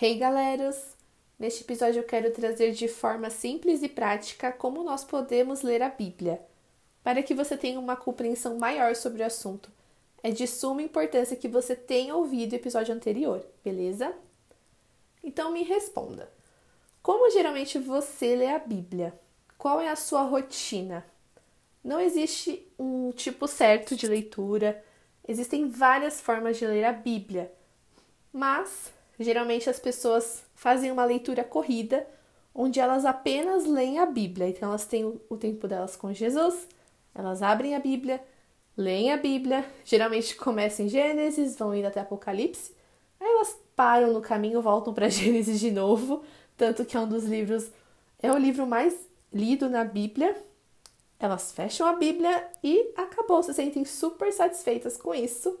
Hey galeras! Neste episódio eu quero trazer de forma simples e prática como nós podemos ler a Bíblia, para que você tenha uma compreensão maior sobre o assunto. É de suma importância que você tenha ouvido o episódio anterior, beleza? Então me responda: como geralmente você lê a Bíblia? Qual é a sua rotina? Não existe um tipo certo de leitura, existem várias formas de ler a Bíblia, mas Geralmente as pessoas fazem uma leitura corrida, onde elas apenas leem a Bíblia. Então elas têm o tempo delas com Jesus, elas abrem a Bíblia, leem a Bíblia, geralmente começam em Gênesis, vão indo até Apocalipse, aí elas param no caminho, voltam para Gênesis de novo, tanto que é um dos livros, é o livro mais lido na Bíblia. Elas fecham a Bíblia e acabou, se sentem super satisfeitas com isso.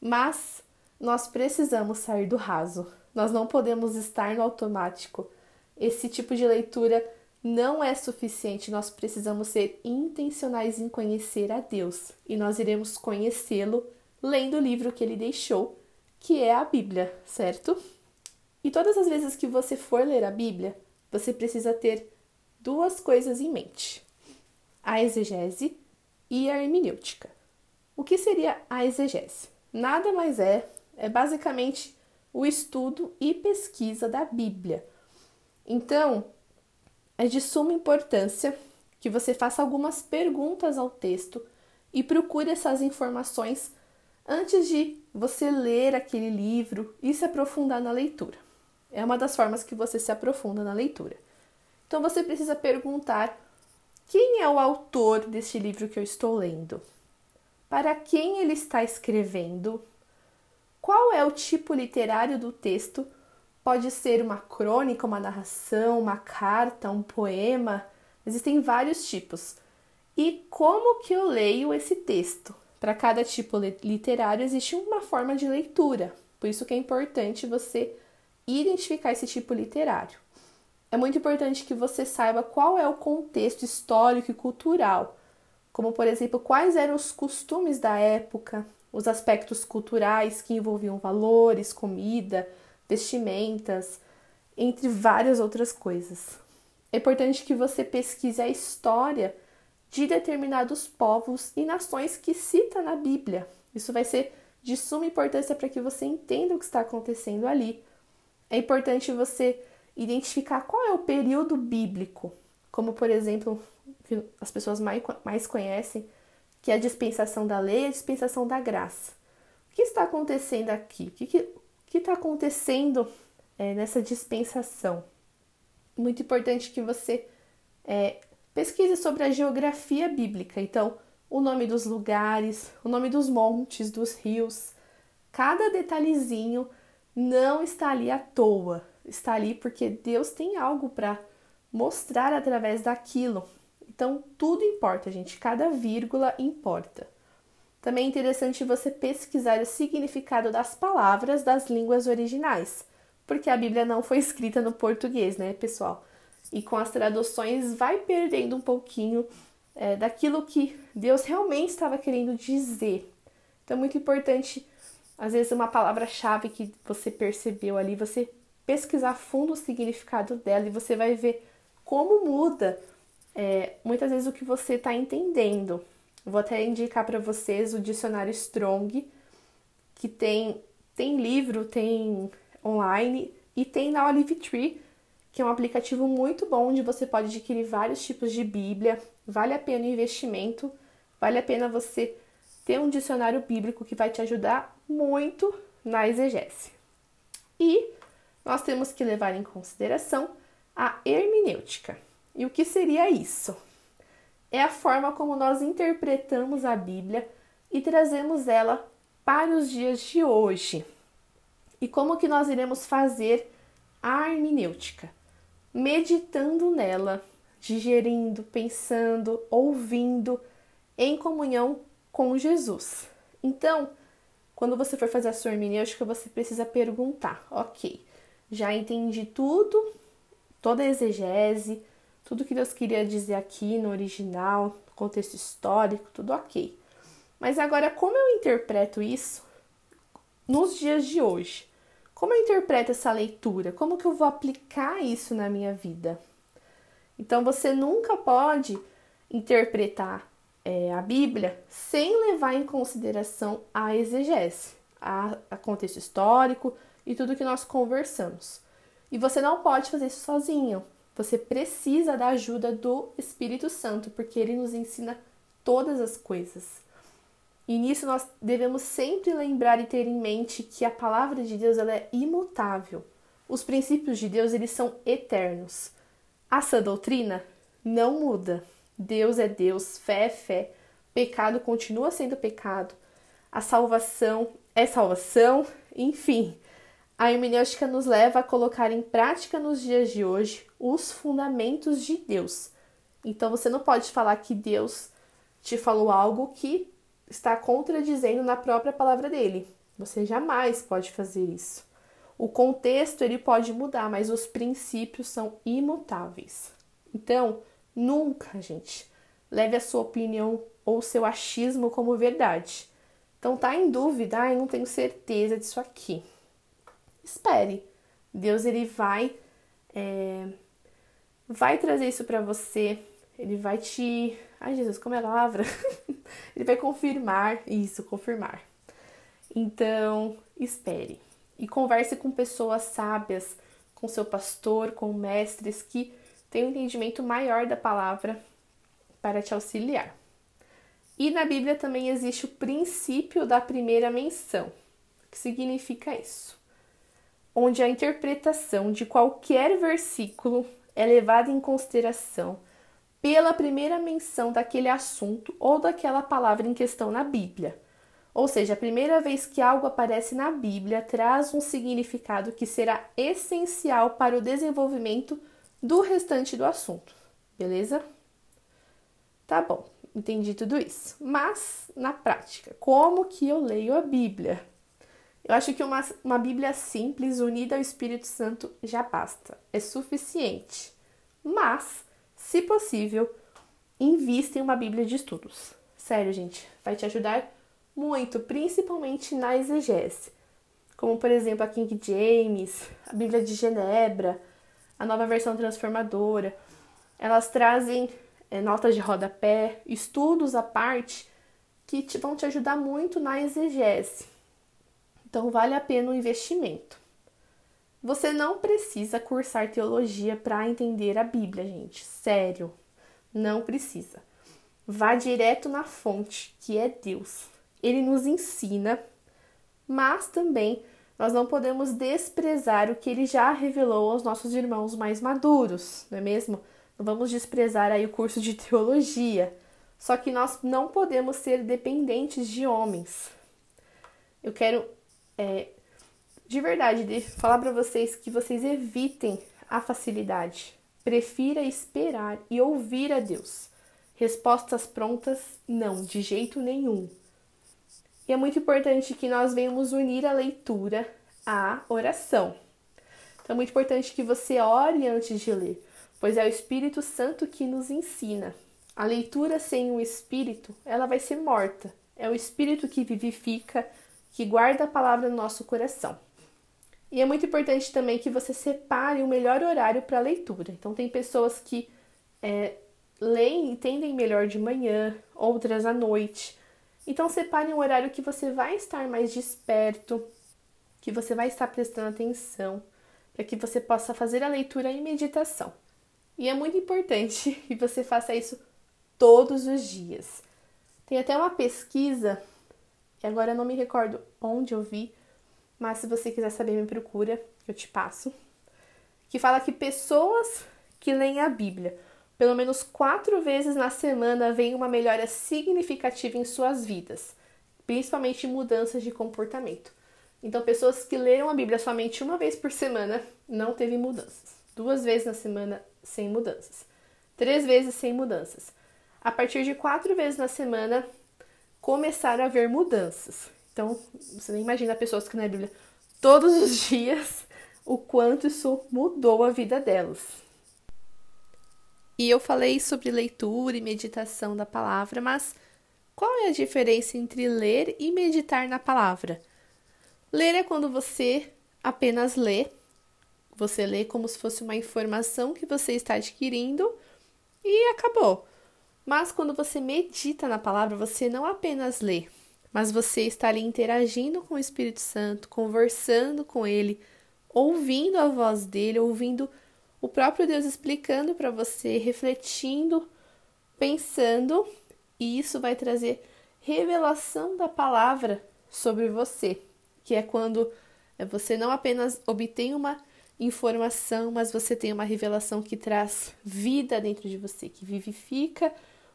Mas nós precisamos sair do raso. Nós não podemos estar no automático. Esse tipo de leitura não é suficiente. Nós precisamos ser intencionais em conhecer a Deus e nós iremos conhecê-lo lendo o livro que ele deixou, que é a Bíblia, certo? E todas as vezes que você for ler a Bíblia, você precisa ter duas coisas em mente: a exegese e a hermenêutica. O que seria a exegese? Nada mais é é basicamente o estudo e pesquisa da Bíblia. Então, é de suma importância que você faça algumas perguntas ao texto e procure essas informações antes de você ler aquele livro e se aprofundar na leitura. É uma das formas que você se aprofunda na leitura. Então você precisa perguntar quem é o autor deste livro que eu estou lendo? Para quem ele está escrevendo? Qual é o tipo literário do texto? Pode ser uma crônica, uma narração, uma carta, um poema. Existem vários tipos. E como que eu leio esse texto? Para cada tipo literário existe uma forma de leitura. Por isso que é importante você identificar esse tipo literário. É muito importante que você saiba qual é o contexto histórico e cultural, como por exemplo, quais eram os costumes da época, os aspectos culturais que envolviam valores, comida, vestimentas, entre várias outras coisas. É importante que você pesquise a história de determinados povos e nações que cita na Bíblia. Isso vai ser de suma importância para que você entenda o que está acontecendo ali. É importante você identificar qual é o período bíblico, como por exemplo, que as pessoas mais, conhecem, que é a dispensação da lei e a dispensação da graça. O que está acontecendo aqui? O que está acontecendo é, nessa dispensação? Muito importante que você é, pesquise sobre a geografia bíblica. Então, o nome dos lugares, o nome dos montes, dos rios, cada detalhezinho não está ali à toa, está ali porque Deus tem algo para mostrar através daquilo. Então, tudo importa, gente, cada vírgula importa. Também é interessante você pesquisar o significado das palavras das línguas originais, porque a Bíblia não foi escrita no português, né, pessoal? E com as traduções vai perdendo um pouquinho é, daquilo que Deus realmente estava querendo dizer. Então é muito importante, às vezes, uma palavra-chave que você percebeu ali, você pesquisar fundo o significado dela e você vai ver como muda é, muitas vezes o que você está entendendo. Vou até indicar para vocês o dicionário Strong, que tem, tem livro, tem online e tem na Olive Tree, que é um aplicativo muito bom onde você pode adquirir vários tipos de Bíblia. Vale a pena o investimento, vale a pena você ter um dicionário bíblico que vai te ajudar muito na exegese. E nós temos que levar em consideração a hermenêutica. E o que seria isso? É a forma como nós interpretamos a Bíblia e trazemos ela para os dias de hoje. E como que nós iremos fazer a hermenêutica? Meditando nela, digerindo, pensando, ouvindo, em comunhão com Jesus. Então, quando você for fazer a sua hermenêutica, você precisa perguntar: ok, já entendi tudo, toda a exegese, tudo que Deus queria dizer aqui no original, contexto histórico, tudo ok. Mas agora, como eu interpreto isso nos dias de hoje? como eu interpreto essa leitura? Como que eu vou aplicar isso na minha vida? Então você nunca pode interpretar é, a Bíblia sem levar em consideração a exegese, a, a contexto histórico e tudo que nós conversamos. E você não pode fazer isso sozinho. Você precisa da ajuda do Espírito Santo, porque ele nos ensina todas as coisas. E nisso nós devemos sempre lembrar e ter em mente que a palavra de Deus ela é imutável. Os princípios de Deus eles são eternos. A sã doutrina não muda. Deus é Deus, fé é fé, pecado continua sendo pecado, a salvação é salvação, enfim. A hermenêutica nos leva a colocar em prática nos dias de hoje os fundamentos de Deus. Então você não pode falar que Deus te falou algo que está contradizendo na própria palavra dele. Você jamais pode fazer isso. O contexto ele pode mudar, mas os princípios são imutáveis. Então, nunca, gente, leve a sua opinião ou seu achismo como verdade. Então, tá em dúvida, ah, eu não tenho certeza disso aqui. Espere. Deus ele vai é, vai trazer isso para você. Ele vai te Ai, Jesus, como é a palavra? Ele vai confirmar isso, confirmar. Então, espere e converse com pessoas sábias, com seu pastor, com mestres que têm um entendimento maior da palavra para te auxiliar. E na Bíblia também existe o princípio da primeira menção. O que significa isso? Onde a interpretação de qualquer versículo é levada em consideração pela primeira menção daquele assunto ou daquela palavra em questão na Bíblia. Ou seja, a primeira vez que algo aparece na Bíblia traz um significado que será essencial para o desenvolvimento do restante do assunto. Beleza? Tá bom, entendi tudo isso. Mas, na prática, como que eu leio a Bíblia? Eu acho que uma, uma Bíblia simples, unida ao Espírito Santo, já basta. É suficiente. Mas se possível, invista em uma Bíblia de estudos. Sério, gente, vai te ajudar muito, principalmente na exegese. Como, por exemplo, a King James, a Bíblia de Genebra, a nova versão transformadora. Elas trazem é, notas de rodapé, estudos à parte que te, vão te ajudar muito na exegese. Então, vale a pena o investimento. Você não precisa cursar teologia para entender a Bíblia, gente. Sério, não precisa. Vá direto na fonte, que é Deus. Ele nos ensina, mas também nós não podemos desprezar o que ele já revelou aos nossos irmãos mais maduros, não é mesmo? Não vamos desprezar aí o curso de teologia. Só que nós não podemos ser dependentes de homens. Eu quero é, de verdade, de falar para vocês que vocês evitem a facilidade. Prefira esperar e ouvir a Deus. Respostas prontas, não, de jeito nenhum. E é muito importante que nós venhamos unir a leitura à oração. Então é muito importante que você ore antes de ler, pois é o Espírito Santo que nos ensina. A leitura sem o Espírito, ela vai ser morta. É o Espírito que vivifica, que guarda a palavra no nosso coração. E é muito importante também que você separe o melhor horário para leitura. Então, tem pessoas que é, leem e entendem melhor de manhã, outras à noite. Então, separe um horário que você vai estar mais desperto, que você vai estar prestando atenção, para que você possa fazer a leitura e meditação. E é muito importante que você faça isso todos os dias. Tem até uma pesquisa, que agora eu não me recordo onde eu vi, mas se você quiser saber, me procura, eu te passo. Que fala que pessoas que leem a Bíblia pelo menos quatro vezes na semana vem uma melhora significativa em suas vidas, principalmente mudanças de comportamento. Então, pessoas que leram a Bíblia somente uma vez por semana não teve mudanças. Duas vezes na semana sem mudanças. Três vezes sem mudanças. A partir de quatro vezes na semana começaram a haver mudanças. Então, você nem imagina pessoas que na Bíblia todos os dias o quanto isso mudou a vida delas. E eu falei sobre leitura e meditação da palavra, mas qual é a diferença entre ler e meditar na palavra? Ler é quando você apenas lê. Você lê como se fosse uma informação que você está adquirindo e acabou. Mas quando você medita na palavra, você não apenas lê, mas você está ali interagindo com o Espírito Santo, conversando com ele, ouvindo a voz dele, ouvindo o próprio Deus explicando para você, refletindo, pensando, e isso vai trazer revelação da palavra sobre você, que é quando você não apenas obtém uma informação, mas você tem uma revelação que traz vida dentro de você, que vivifica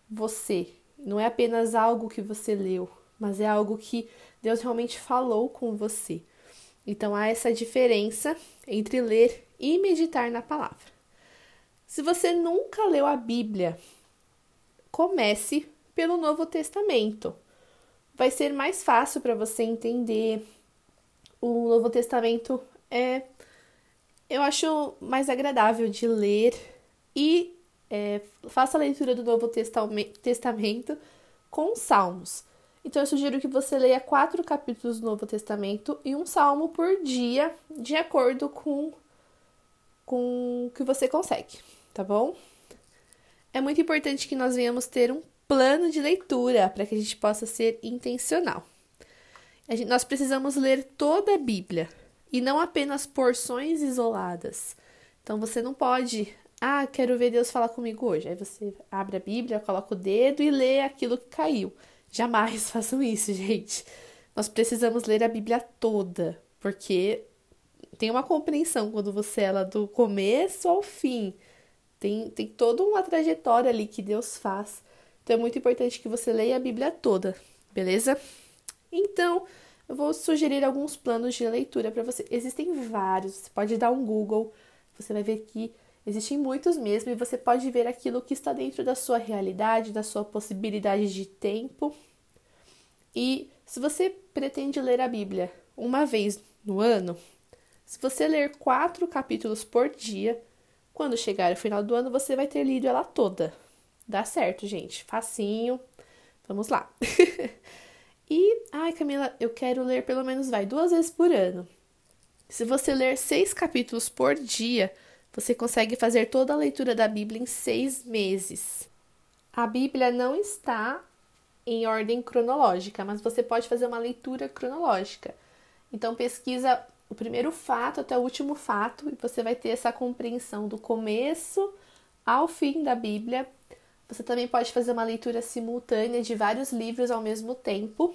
você. Não é apenas algo que você leu, mas é algo que Deus realmente falou com você. Então há essa diferença entre ler e meditar na palavra. Se você nunca leu a Bíblia, comece pelo Novo Testamento. Vai ser mais fácil para você entender. O Novo Testamento é, eu acho, mais agradável de ler e é, faça a leitura do Novo Testamento com salmos. Então eu sugiro que você leia quatro capítulos do Novo Testamento e um salmo por dia, de acordo com, com o que você consegue, tá bom? É muito importante que nós venhamos ter um plano de leitura para que a gente possa ser intencional. Gente, nós precisamos ler toda a Bíblia e não apenas porções isoladas. Então você não pode, ah, quero ver Deus falar comigo hoje. Aí você abre a Bíblia, coloca o dedo e lê aquilo que caiu. Jamais façam isso, gente. Nós precisamos ler a Bíblia toda, porque tem uma compreensão quando você é ela do começo ao fim. Tem, tem toda uma trajetória ali que Deus faz. Então é muito importante que você leia a Bíblia toda, beleza? Então, eu vou sugerir alguns planos de leitura para você. Existem vários, você pode dar um Google, você vai ver que existem muitos mesmo e você pode ver aquilo que está dentro da sua realidade, da sua possibilidade de tempo. E se você pretende ler a Bíblia uma vez no ano, se você ler quatro capítulos por dia, quando chegar o final do ano você vai ter lido ela toda. Dá certo, gente. Facinho. Vamos lá. e, ai, Camila, eu quero ler pelo menos, vai, duas vezes por ano. Se você ler seis capítulos por dia, você consegue fazer toda a leitura da Bíblia em seis meses. A Bíblia não está em ordem cronológica, mas você pode fazer uma leitura cronológica. Então pesquisa o primeiro fato até o último fato e você vai ter essa compreensão do começo ao fim da Bíblia. Você também pode fazer uma leitura simultânea de vários livros ao mesmo tempo.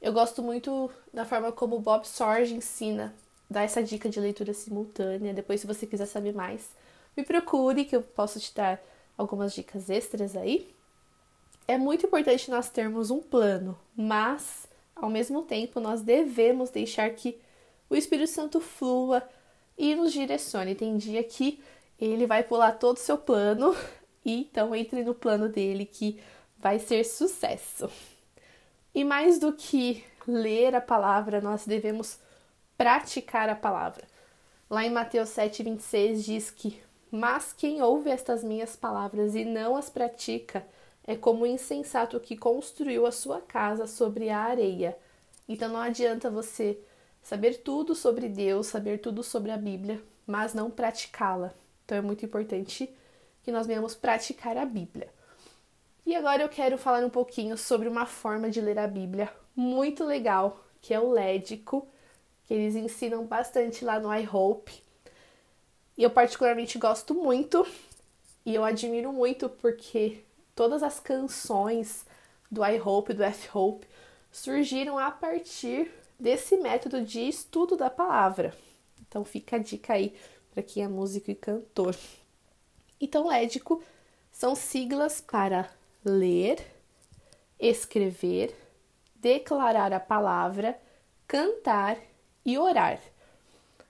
Eu gosto muito da forma como Bob Sorge ensina dar essa dica de leitura simultânea. Depois, se você quiser saber mais, me procure que eu posso te dar algumas dicas extras aí. É muito importante nós termos um plano, mas ao mesmo tempo nós devemos deixar que o Espírito Santo flua e nos direcione. Tem dia que ele vai pular todo o seu plano, e então entre no plano dele que vai ser sucesso. E mais do que ler a palavra, nós devemos praticar a palavra. Lá em Mateus 7,26 diz que: Mas quem ouve estas minhas palavras e não as pratica é como o insensato que construiu a sua casa sobre a areia. Então não adianta você saber tudo sobre Deus, saber tudo sobre a Bíblia, mas não praticá-la. Então é muito importante que nós venhamos praticar a Bíblia. E agora eu quero falar um pouquinho sobre uma forma de ler a Bíblia muito legal, que é o lédico, que eles ensinam bastante lá no iHope. E eu particularmente gosto muito e eu admiro muito porque todas as canções do iHope e do F-Hope surgiram a partir desse método de estudo da palavra. Então fica a dica aí para quem é músico e cantor. Então, lédico são siglas para ler, escrever, declarar a palavra, cantar e orar.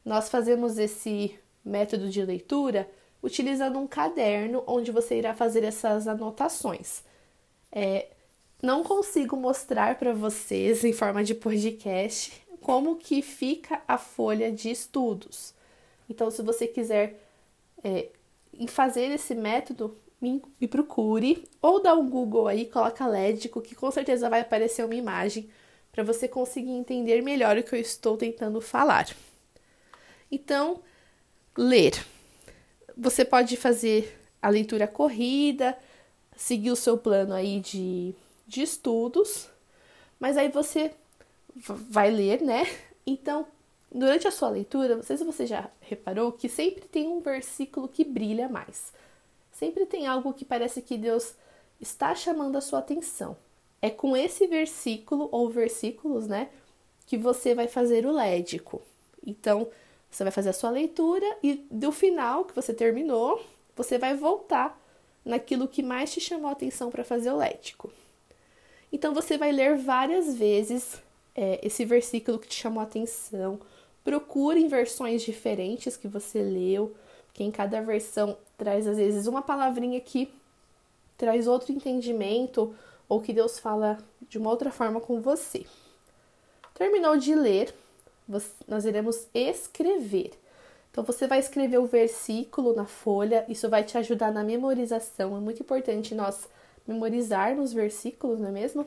Nós fazemos esse método de leitura utilizando um caderno onde você irá fazer essas anotações. É, não consigo mostrar para vocês em forma de podcast como que fica a folha de estudos. Então, se você quiser é, fazer esse método, me, me, procure ou dá um Google aí, coloca Lédico, que com certeza vai aparecer uma imagem para você conseguir entender melhor o que eu estou tentando falar. Então, ler. Você pode fazer a leitura corrida, seguir o seu plano aí de, de estudos, mas aí você vai ler, né? Então, durante a sua leitura, não sei se você já reparou que sempre tem um versículo que brilha mais. Sempre tem algo que parece que Deus está chamando a sua atenção. É com esse versículo ou versículos, né, que você vai fazer o lédico. Então, você vai fazer a sua leitura e do final que você terminou, você vai voltar naquilo que mais te chamou a atenção para fazer o lético. Então você vai ler várias vezes é, esse versículo que te chamou a atenção. Procure em versões diferentes que você leu, porque em cada versão traz às vezes uma palavrinha que traz outro entendimento ou que Deus fala de uma outra forma com você. Terminou de ler, nós iremos escrever. Então você vai escrever o versículo na folha, isso vai te ajudar na memorização. É muito importante nós memorizarmos versículos, não é mesmo?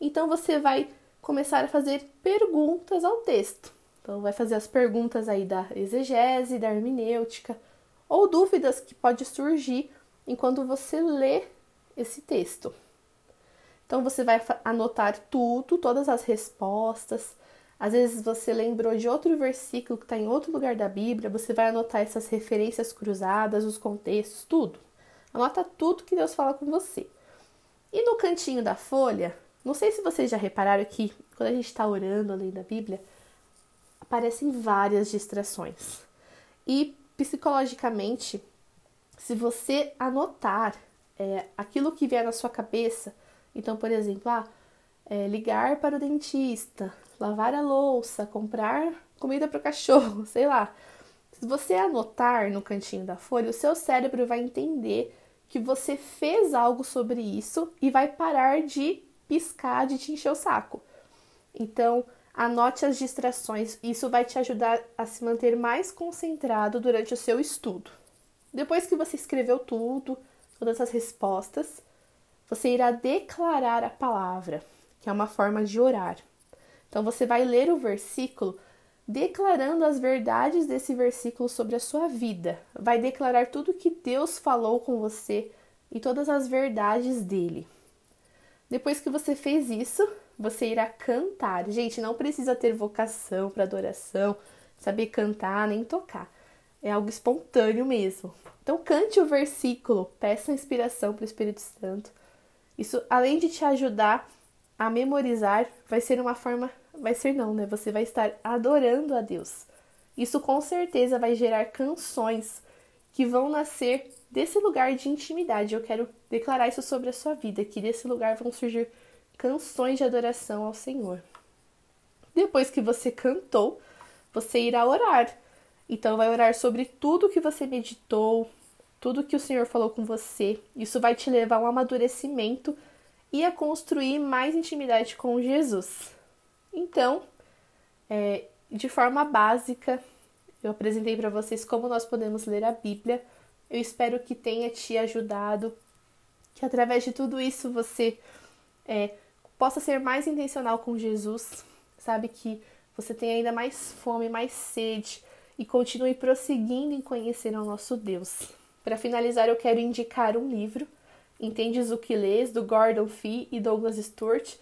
Então você vai começar a fazer perguntas ao texto. Então vai fazer as perguntas aí da exegese, da hermenêutica, ou dúvidas que pode surgir enquanto você lê esse texto. Então você vai anotar tudo, todas as respostas, às vezes você lembrou de outro versículo que está em outro lugar da Bíblia, você vai anotar essas referências cruzadas, os contextos, tudo. Anota tudo que Deus fala com você. E no cantinho da folha, não sei se vocês já repararam que quando a gente está orando além da Bíblia, aparecem várias distrações. E psicologicamente, se você anotar é, aquilo que vier na sua cabeça, então, por exemplo, ah, é, ligar para o dentista, lavar a louça, comprar comida para o cachorro, sei lá. Se você anotar no cantinho da folha, o seu cérebro vai entender que você fez algo sobre isso e vai parar de piscar, de te encher o saco. Então, anote as distrações, isso vai te ajudar a se manter mais concentrado durante o seu estudo. Depois que você escreveu tudo, todas as respostas, você irá declarar a palavra que é uma forma de orar. Então você vai ler o versículo declarando as verdades desse versículo sobre a sua vida. Vai declarar tudo que Deus falou com você e todas as verdades dele. Depois que você fez isso, você irá cantar. Gente, não precisa ter vocação para adoração, saber cantar nem tocar. É algo espontâneo mesmo. Então cante o versículo, peça inspiração para o Espírito Santo. Isso, além de te ajudar a memorizar vai ser uma forma, vai ser não, né? Você vai estar adorando a Deus. Isso com certeza vai gerar canções que vão nascer desse lugar de intimidade. Eu quero declarar isso sobre a sua vida, que desse lugar vão surgir canções de adoração ao Senhor. Depois que você cantou, você irá orar. Então vai orar sobre tudo que você meditou, tudo que o Senhor falou com você. Isso vai te levar a um amadurecimento e a construir mais intimidade com Jesus. Então, é, de forma básica, eu apresentei para vocês como nós podemos ler a Bíblia. Eu espero que tenha te ajudado, que através de tudo isso você é, possa ser mais intencional com Jesus, sabe? Que você tenha ainda mais fome, mais sede e continue prosseguindo em conhecer o nosso Deus. Para finalizar, eu quero indicar um livro Entendes o que lês, do Gordon Fee e Douglas Stewart.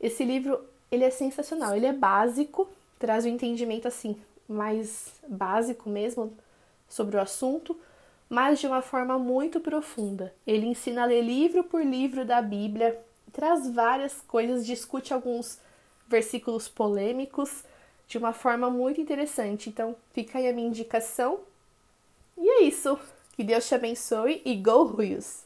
Esse livro, ele é sensacional, ele é básico, traz um entendimento assim mais básico mesmo sobre o assunto, mas de uma forma muito profunda. Ele ensina a ler livro por livro da Bíblia, traz várias coisas, discute alguns versículos polêmicos de uma forma muito interessante. Então, fica aí a minha indicação. E é isso. Que Deus te abençoe e go Ruios!